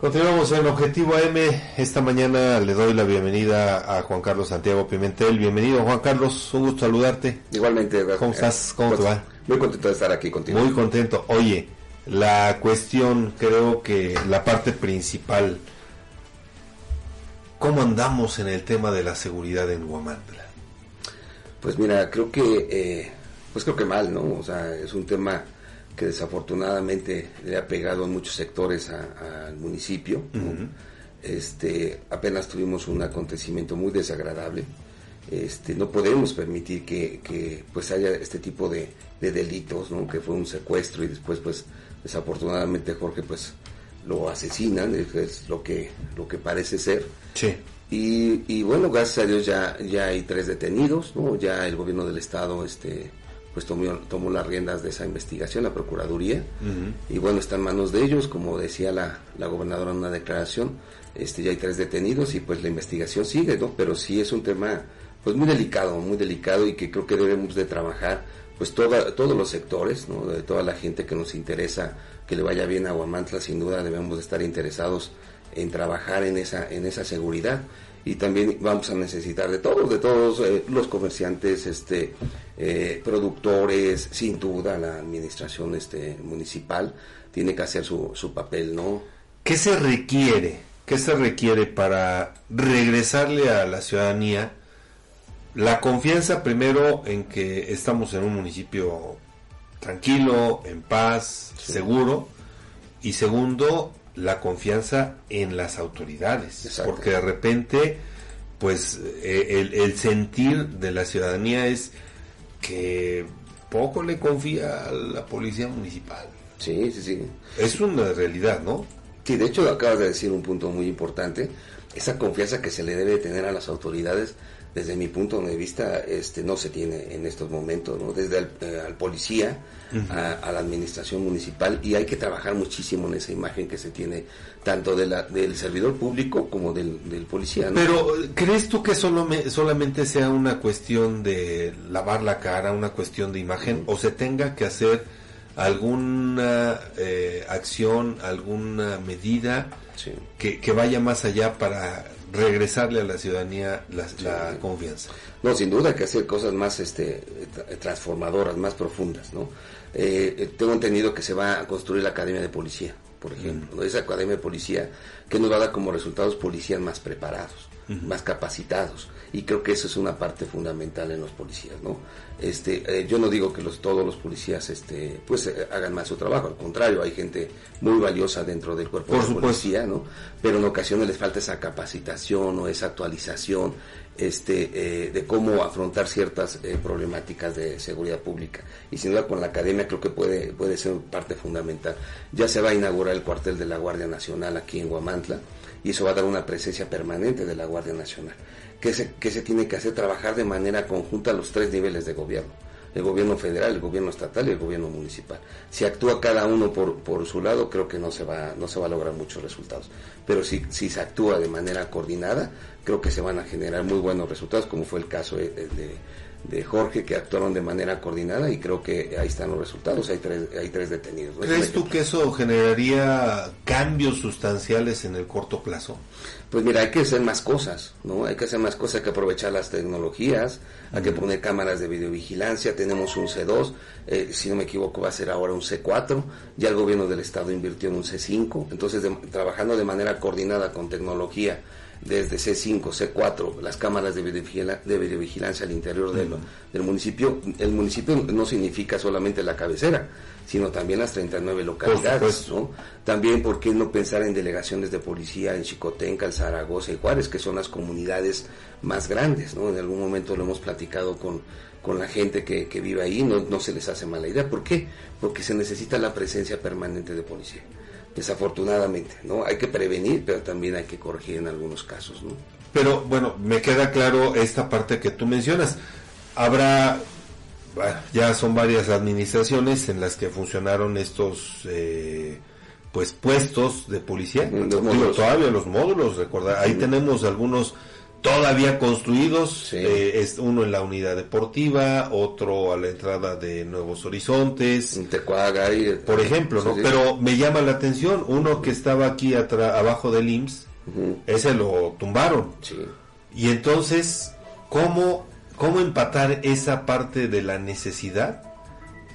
Continuamos en Objetivo AM. Esta mañana le doy la bienvenida a Juan Carlos Santiago Pimentel. Bienvenido, Juan Carlos. Un gusto saludarte. Igualmente. ¿Cómo estás? ¿Cómo te va? Muy contento de estar aquí contigo. Muy contento. Oye, la cuestión, creo que la parte principal, ¿cómo andamos en el tema de la seguridad en Huamantla? Pues mira, creo que, eh, pues creo que mal, ¿no? O sea, es un tema que desafortunadamente le ha pegado en muchos sectores al municipio. Este, apenas tuvimos un acontecimiento muy desagradable. Este, no podemos permitir que, pues haya este tipo de, delitos, ¿no? que fue un secuestro y después pues desafortunadamente Jorge pues lo asesinan, es lo que, lo que parece ser. Sí. Y, y, bueno, gracias a Dios ya, ya hay tres detenidos, ¿no? Ya el gobierno del estado este, pues tomó, tomó las riendas de esa investigación, la Procuraduría, y bueno, está en manos de ellos, como decía la, la gobernadora en una declaración, este, ya hay tres detenidos y pues la investigación sigue, ¿no? Pero sí es un tema pues muy delicado, muy delicado y que creo que debemos de trabajar pues toda, todos los sectores, ¿no? De toda la gente que nos interesa que le vaya bien a Huamantla, sin duda debemos de estar interesados en trabajar en esa, en esa seguridad y también vamos a necesitar de todos, de todos eh, los comerciantes, este, eh, productores, sin duda la administración este, municipal tiene que hacer su, su papel, ¿no? ¿Qué se requiere? ¿Qué se requiere para regresarle a la ciudadanía la confianza primero en que estamos en un municipio tranquilo, en paz, seguro, y segundo, la confianza en las autoridades, porque de repente, pues eh, el, sentir de la ciudadanía es que poco le confía a la policía municipal. Sí, sí, sí. Es una realidad, ¿no? Sí, de hecho acabas de decir un punto muy importante, esa confianza que se le debe tener a las autoridades desde mi punto de vista, este, no se tiene en estos momentos, ¿no? Desde el eh, al policía a, la administración municipal y hay que trabajar muchísimo en esa imagen que se tiene tanto de la, del servidor público como del, del policía. Pero, ¿crees tú que solo solamente sea una cuestión de lavar la cara, una cuestión de imagen, o se tenga que hacer alguna eh, acción, alguna medida que, que vaya más allá para regresarle a la ciudadanía la, confianza. No, sin duda hay que hacer cosas más este, transformadoras, más profundas, ¿no? Eh, tengo entendido que se va a construir la Academia de Policía, por ejemplo, esa Academia de Policía que nos va a dar como resultados policías más preparados, más capacitados, y creo que eso es una parte fundamental en los policías, ¿no? Este, eh, yo no digo que los, todos los policías, este, pues eh, hagan más su trabajo, al contrario, hay gente muy valiosa dentro del cuerpo de policía, ¿no? Pero en ocasiones les falta esa capacitación o esa actualización, este, eh, de cómo afrontar ciertas problemáticas de seguridad pública. Y sin duda con la academia creo que puede, puede ser parte fundamental. Ya se va a inaugurar el cuartel de la Guardia Nacional aquí en Guamantla y eso va a dar una presencia permanente de la Guardia Nacional que se, que se tiene que hacer trabajar de manera conjunta los tres niveles de gobierno el gobierno federal, el gobierno estatal y el gobierno municipal. Si actúa cada uno por, por su lado, creo que no se va, no se va a lograr muchos resultados. Pero si, si se actúa de manera coordinada, creo que se van a generar muy buenos resultados, como fue el caso de, de, de Jorge, que actuaron de manera coordinada y creo que ahí están los resultados, hay tres, hay tres detenidos. ¿Crees tú que eso generaría cambios sustanciales en el corto plazo? Pues mira, hay que hacer más cosas, ¿no? Hay que hacer más cosas, hay que aprovechar las tecnologías, hay que poner cámaras de videovigilancia, tenemos un C2, eh, si no me equivoco va a ser ahora un C4, ya el gobierno del estado invirtió en un C5, entonces trabajando de manera coordinada con tecnología, desde C5, C4, las cámaras de, videovigilancia al interior del, municipio. El municipio no significa solamente la cabecera, sino también las 39 localidades. ¿no? También, ¿por qué no pensar en delegaciones de policía en Chicotenca, Zaragoza y Juárez, que son las comunidades más grandes? ¿no? En algún momento lo hemos platicado con, con la gente que, que vive ahí, no, no se les hace mala idea. ¿Por qué? Porque se necesita la presencia permanente de policía desafortunadamente, ¿no? Hay que prevenir, pero también hay que corregir en algunos casos, ¿no? Pero bueno, me queda claro esta parte que tú mencionas. Habrá, ya son varias administraciones en las que funcionaron estos, eh, pues puestos de policía. Los todavía los módulos, recordar, ahí tenemos algunos todavía construidos, eh, es uno en la unidad deportiva, otro a la entrada de Nuevos Horizontes, Tecuaga, y, por ejemplo, ¿no? Pero me llama la atención, uno que estaba aquí abajo del IMSS, ese lo tumbaron. Y entonces, ¿cómo, ¿cómo empatar esa parte de la necesidad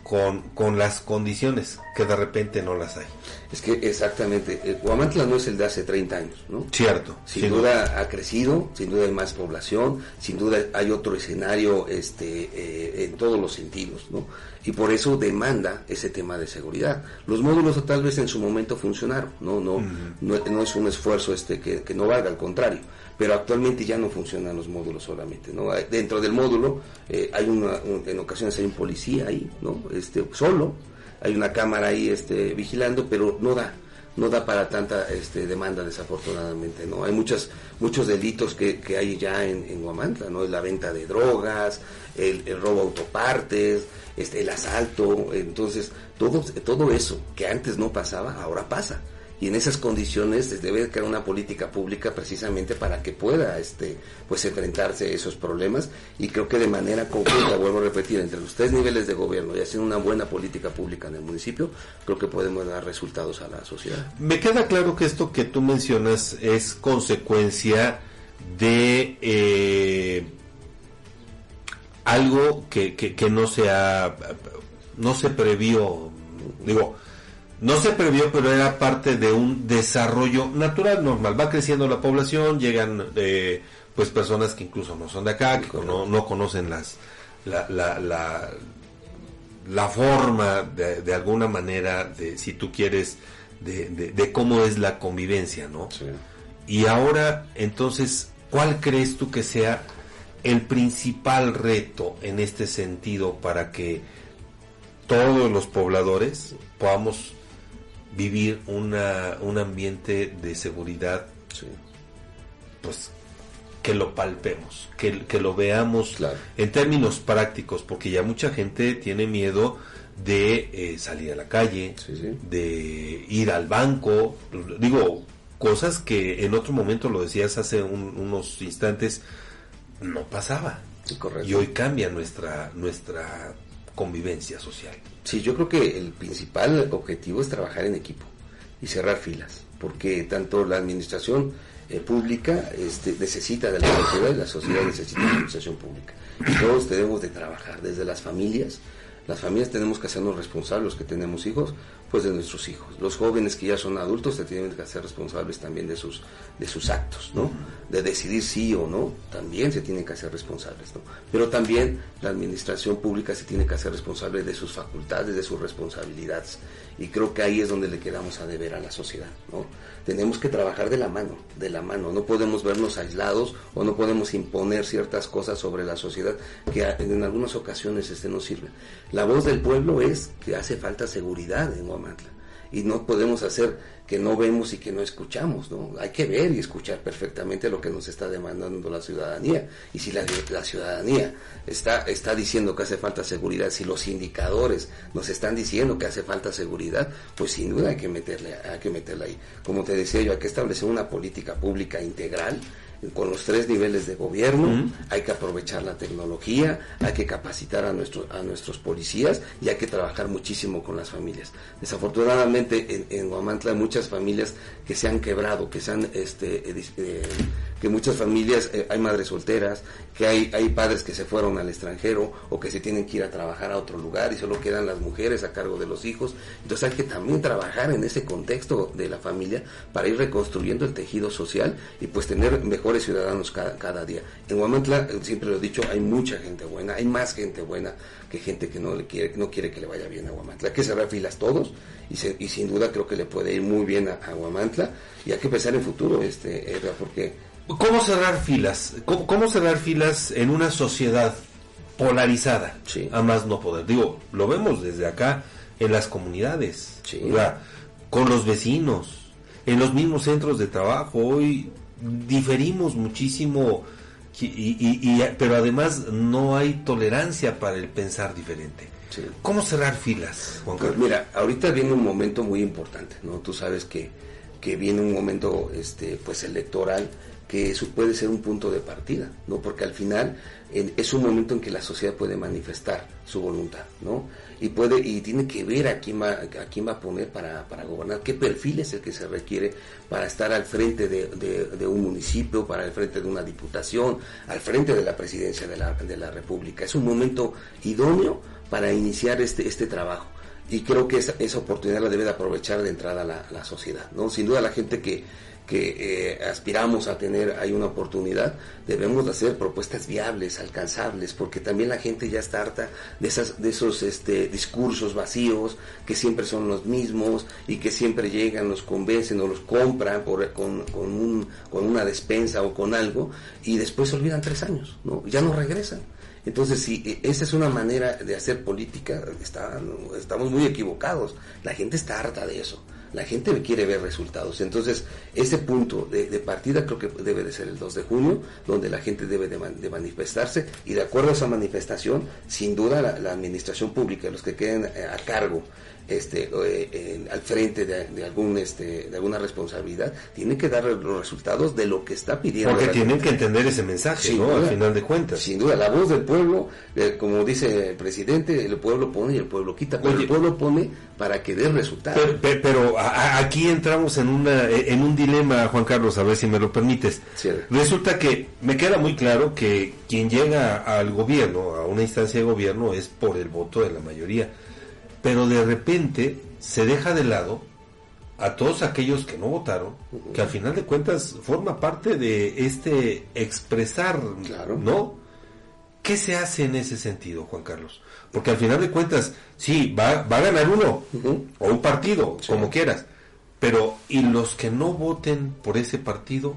con, con las condiciones que de repente no las hay? Es que exactamente, el Huamantla no es el de hace 30 años, ¿no? Cierto. Sin, duda, ha crecido, sin duda hay más población, sin duda hay otro escenario este, eh, en todos los sentidos, ¿no? Y por eso demanda ese tema de seguridad. Los módulos tal vez en su momento funcionaron, ¿no? No, no, es un esfuerzo este que, que no valga, al contrario pero actualmente ya no funcionan los módulos solamente, ¿no? Dentro del módulo eh, hay una, en ocasiones hay un policía ahí, ¿no? Este, solo, hay una cámara ahí este, vigilando, pero no da, no da para tanta este, demanda desafortunadamente, ¿no? Hay muchas, muchos delitos que, que hay ya en, en Huamantla, ¿no? La venta de drogas, el, el robo autopartes, este, el asalto, entonces todo, todo eso que antes no pasaba, ahora pasa y en esas condiciones debe crear una política pública precisamente para que pueda este pues enfrentarse a esos problemas. Y creo que de manera conjunta vuelvo a repetir entre los tres niveles de gobierno y haciendo una buena política pública en el municipio creo que podemos dar resultados a la sociedad. Me queda claro que esto que tú mencionas es consecuencia de eh, algo que, que, que no se ha no se previó. Digo no se previó, pero era parte de un desarrollo natural, normal. Va creciendo la población, llegan eh, pues personas que incluso no son de acá, que no, no conocen las la, la, la, la forma de, de, alguna manera, de si tú quieres, de, de, cómo es la convivencia, ¿no? Y ahora, entonces, ¿cuál crees tú que sea el principal reto en este sentido para que todos los pobladores podamos vivir una, un ambiente de seguridad, pues que lo palpemos, que, que lo veamos en términos prácticos, porque ya mucha gente tiene miedo de eh, salir a la calle, de ir al banco, digo, cosas que en otro momento lo decías hace unos instantes, no pasaba. Y hoy cambia nuestra, nuestra convivencia social. Sí, yo creo que el principal objetivo es trabajar en equipo y cerrar filas, porque tanto la administración eh, pública este, necesita de la sociedad y la sociedad necesita de la administración pública. Y todos tenemos de trabajar, desde las familias, las familias tenemos que hacernos responsables, los que tenemos hijos, pues de nuestros hijos. Los jóvenes que ya son adultos se tienen que hacer responsables también de sus, de sus actos, ¿no? De decidir sí o no, también se tienen que hacer responsables, ¿no? Pero también la administración pública se tiene que hacer responsable de sus facultades, de sus responsabilidades. Y creo que ahí es donde le quedamos a deber a la sociedad, ¿no? Tenemos que trabajar de la mano, de la mano. No podemos vernos aislados o no podemos imponer ciertas cosas sobre la sociedad que en algunas ocasiones este no sirven. La voz del pueblo es que hace falta seguridad en Y no podemos hacer que no vemos y que no escuchamos, ¿no? Hay que ver y escuchar perfectamente lo que nos está demandando la ciudadanía. Y si la, la, ciudadanía está, está diciendo que hace falta seguridad, si los indicadores nos están diciendo que hace falta seguridad, pues sin duda hay que meterle, hay que meterla ahí. Como te decía yo, hay que establecer una política pública integral con los tres niveles de gobierno, hay que aprovechar la tecnología, hay que capacitar a, nuestro, a nuestros policías y hay que trabajar muchísimo con las familias. Desafortunadamente en, en Guamantla hay muchas familias que se han quebrado, que se han este, eh, eh, que muchas familias, eh, hay madres solteras, que hay, hay padres que se fueron al extranjero o que se tienen que ir a trabajar a otro lugar y solo quedan las mujeres a cargo de los hijos. Entonces hay que también trabajar en ese contexto de la familia para ir reconstruyendo el tejido social y pues tener mejores ciudadanos cada, cada día. En Huamantla, eh, siempre lo he dicho, hay mucha gente buena, hay más gente buena que gente que no, le quiere, no quiere que le vaya bien a Huamantla. Hay que cerrar filas todos y, y sin duda creo que le puede ir muy bien a, a Huamantla y hay que pensar en futuro, este, porque ¿Cómo cerrar filas? ¿Cómo, cerrar filas en una sociedad polarizada? A más no poder. Digo, lo vemos desde acá en las comunidades, con los vecinos, en los mismos centros de trabajo. Hoy diferimos muchísimo, y, pero además no hay tolerancia para el pensar diferente. ¿Cómo cerrar filas, Juan Carlos? Pues mira, ahorita viene un momento muy importante, ¿no? Tú sabes que que viene un momento este, pues electoral que eso puede ser un punto de partida, ¿no? Porque al final es un momento en que la sociedad puede manifestar su voluntad, ¿no? Y puede y tiene que ver a quién va a quién va a poner para, para gobernar, qué perfil es el que se requiere para estar al frente de, de, un municipio, para el frente de una diputación, al frente de la presidencia de la, de la República. Es un momento idóneo para iniciar este este trabajo y creo que esa, esa oportunidad la debe de aprovechar de entrada la, la sociedad, ¿no? Sin duda la gente que que eh, aspiramos a tener hay una oportunidad, debemos de hacer propuestas viables, alcanzables, porque también la gente ya está harta de, esas, de esos este, discursos vacíos que siempre son los mismos y que siempre llegan, los convencen o los compran por, con, con, un, con una despensa o con algo y después se olvidan tres años, ¿no? ya no regresan. Entonces, si e, esa es una manera de hacer política, está, estamos muy equivocados. La gente está harta de eso la gente quiere ver resultados. Entonces, ese punto de, partida creo que debe de ser el 2 de junio, donde la gente debe de, manifestarse y de acuerdo a esa manifestación, sin duda la, la administración pública, los que queden eh, a cargo este, eh, al frente de, algún, este, de alguna responsabilidad, tiene que dar los resultados de lo que está pidiendo. Porque tienen que entender ese mensaje, ¿no? Al final de cuentas. Sin duda, la voz del pueblo, eh, como dice el presidente, el pueblo pone y el pueblo quita, pero el pueblo pone para que dé resultados. Pero, aquí entramos en, una, en un dilema, Juan Carlos, a ver si me lo permites. Resulta que me queda muy claro que quien llega al gobierno, a una instancia de gobierno, es por el voto de la mayoría pero de repente se deja de lado a todos aquellos que no votaron, que al final de cuentas forma parte de este expresar, ¿no? ¿Qué se hace en ese sentido, Juan Carlos? Porque al final de cuentas, sí, va, va a ganar uno, o un partido, como quieras, pero ¿y los que no voten por ese partido?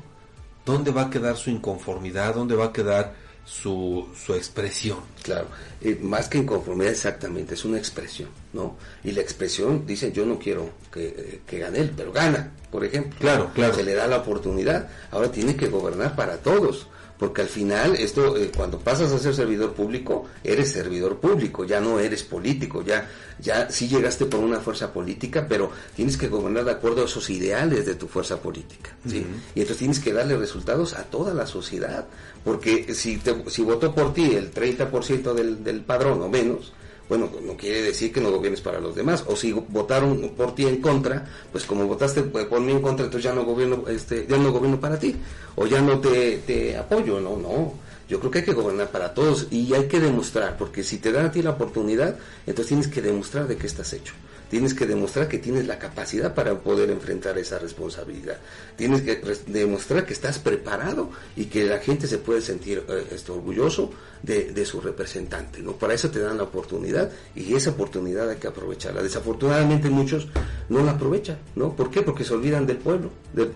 ¿Dónde va a quedar su inconformidad? ¿Dónde va a quedar su, su expresión. Claro, eh, más que inconformidad exactamente, es una expresión, ¿no? Y la expresión dice, yo no quiero que, eh, que gane él, pero gana, por ejemplo. Claro, claro. Se le da la oportunidad, ahora tiene que gobernar para todos porque al final esto eh, cuando pasas a ser servidor público eres servidor público ya no eres político ya ya sí llegaste por una fuerza política pero tienes que gobernar de acuerdo a esos ideales de tu fuerza política ¿sí? y entonces tienes que darle resultados a toda la sociedad porque si si votó por ti el 30% del, del padrón o menos bueno, no quiere decir que no gobiernes para los demás. O si votaron por ti en contra, pues como votaste por mí en contra, entonces ya no gobierno, este, ya no gobierno para ti. O ya no te, te apoyo, no, no. Yo creo que hay que gobernar para todos y hay que demostrar, porque si te dan a ti la oportunidad, entonces tienes que demostrar de qué estás hecho. Tienes que demostrar que tienes la capacidad para poder enfrentar esa responsabilidad. Tienes que demostrar que estás preparado y que la gente se puede sentir eh, orgulloso de, su representante. ¿no? Para eso te dan la oportunidad y esa oportunidad hay que aprovecharla. Desafortunadamente muchos no la aprovechan. ¿no? ¿Por qué? Porque se olvidan del pueblo,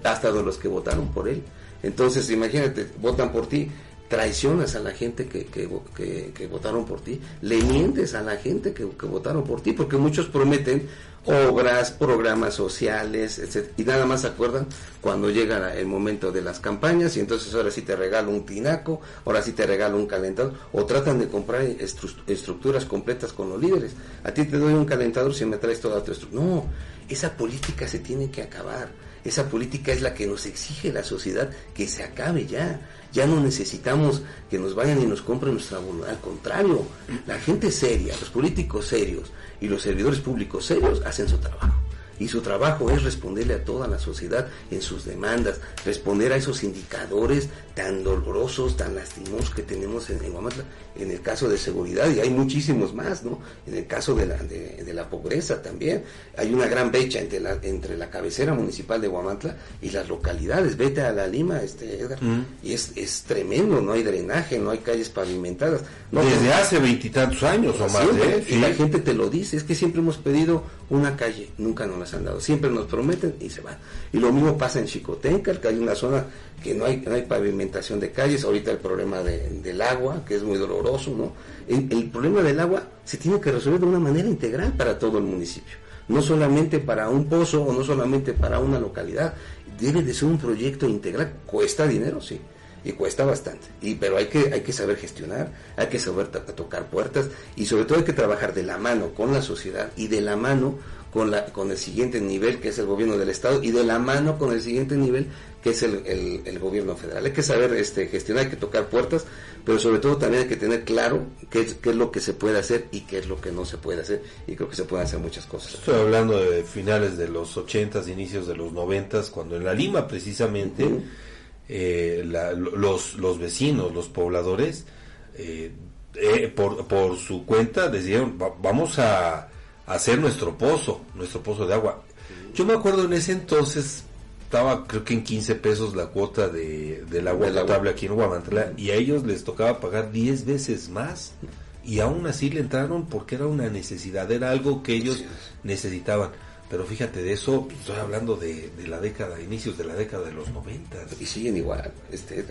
hasta de los que votaron por él. Entonces, imagínate, votan por ti, traicionas a la gente que, que, votaron por ti, le mientes a la gente que, votaron por ti, porque muchos prometen obras, programas sociales, etc. Y nada más se acuerdan cuando llega el momento de las campañas y entonces ahora sí te regalo un tinaco, ahora sí te regalo un calentador, o tratan de comprar estructuras completas con los líderes. A ti te doy un calentador si me traes toda tu estructura. No, esa política se tiene que acabar. Esa política es la que nos exige la sociedad que se acabe ya. Ya no necesitamos que nos vayan y nos compren nuestra voluntad. Al contrario, la gente seria, los políticos serios y los servidores públicos serios hacen su trabajo y su trabajo es responderle a toda la sociedad en sus demandas, responder a esos indicadores tan dolorosos, tan lastimosos que tenemos en, Guamantla, en el caso de seguridad, y hay muchísimos más, ¿no? En el caso de la, de, la pobreza también, hay una gran brecha entre la, entre la cabecera municipal de Guamantla y las localidades, vete a la Lima, este Edgar, mm. y es, es tremendo, no hay drenaje, no hay calles pavimentadas. Desde hace veintitantos años o más, ¿eh? Y la gente te lo dice, es que siempre hemos pedido una calle, nunca nos las han dado. Siempre nos prometen y se van. Y lo mismo pasa en Chicotenca, que hay una zona que no hay, no hay pavimentación de calles. Ahorita el problema del agua, que es muy doloroso, ¿no? El, problema del agua se tiene que resolver de una manera integral para todo el municipio. No solamente para un pozo o no solamente para una localidad. Debe de ser un proyecto integral. Cuesta dinero, sí. Y cuesta bastante. Y pero hay que hay que saber gestionar, hay que saber tocar puertas y sobre todo hay que trabajar de la mano con la sociedad y de la mano con la con el siguiente nivel que es el gobierno del estado y de la mano con el siguiente nivel que es el, el, gobierno federal. Hay que saber este gestionar, hay que tocar puertas, pero sobre todo también hay que tener claro qué es, qué es lo que se puede hacer y qué es lo que no se puede hacer. Y creo que se pueden hacer muchas cosas. Estoy hablando de finales de los 80 inicios de los 90 cuando en la Lima precisamente eh, los, los vecinos, los pobladores, eh, eh, por, por su cuenta decían, vamos a, hacer nuestro pozo, nuestro pozo de agua. Yo me acuerdo en ese entonces, estaba creo que en 15 pesos la cuota de, del agua potable aquí en Guamantla y a ellos les tocaba pagar 10 veces más y aún así le entraron porque era una necesidad, era algo que ellos necesitaban. Pero fíjate, de eso estoy hablando de, la década, inicios de la década de los 90. Y siguen igual. Este,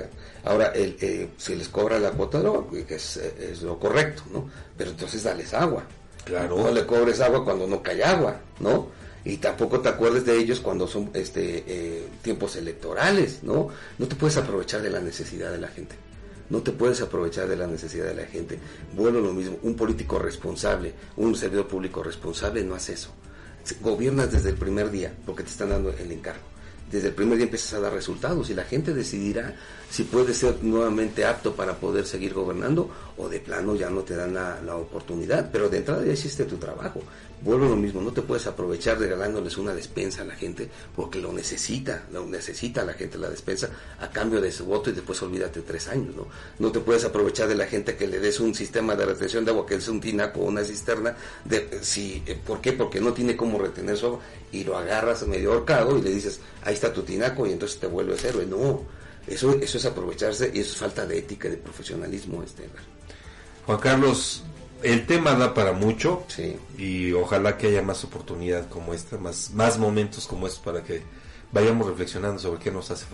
ahora, el, eh, si les cobra la cuota, no, que es, es, lo correcto, ¿no? Pero entonces dales agua. Claro. No le cobres agua cuando no cae agua, ¿no? Y tampoco te acuerdes de ellos cuando son este eh, tiempos electorales, ¿no? No te puedes aprovechar de la necesidad de la gente. No te puedes aprovechar de la necesidad de la gente. Bueno, lo mismo, un político responsable, un servidor público responsable no hace eso gobiernas desde el primer día porque te están dando el encargo. Desde el primer día empiezas a dar resultados y la gente decidirá si puede ser nuevamente apto para poder seguir gobernando o de plano ya no te dan la, oportunidad. Pero de entrada ya hiciste tu trabajo. Vuelvo lo mismo, no te puedes aprovechar regalándoles una despensa a la gente porque lo necesita, lo necesita la gente la despensa a cambio de su voto y después olvídate tres años, ¿no? No te puedes aprovechar de la gente que le des un sistema de retención de agua, que es un tinaco o una cisterna, de, si, eh, ¿por qué? Porque no tiene cómo retener su agua y lo agarras medio ahorcado y le dices, ahí está tu tinaco y entonces te vuelves héroe. No, eso, eso es aprovecharse y eso es falta de ética y de profesionalismo, este. Juan Carlos, el tema da para mucho y ojalá que haya más oportunidad como esta, más, más momentos como estos para que vayamos reflexionando sobre qué nos hace falta.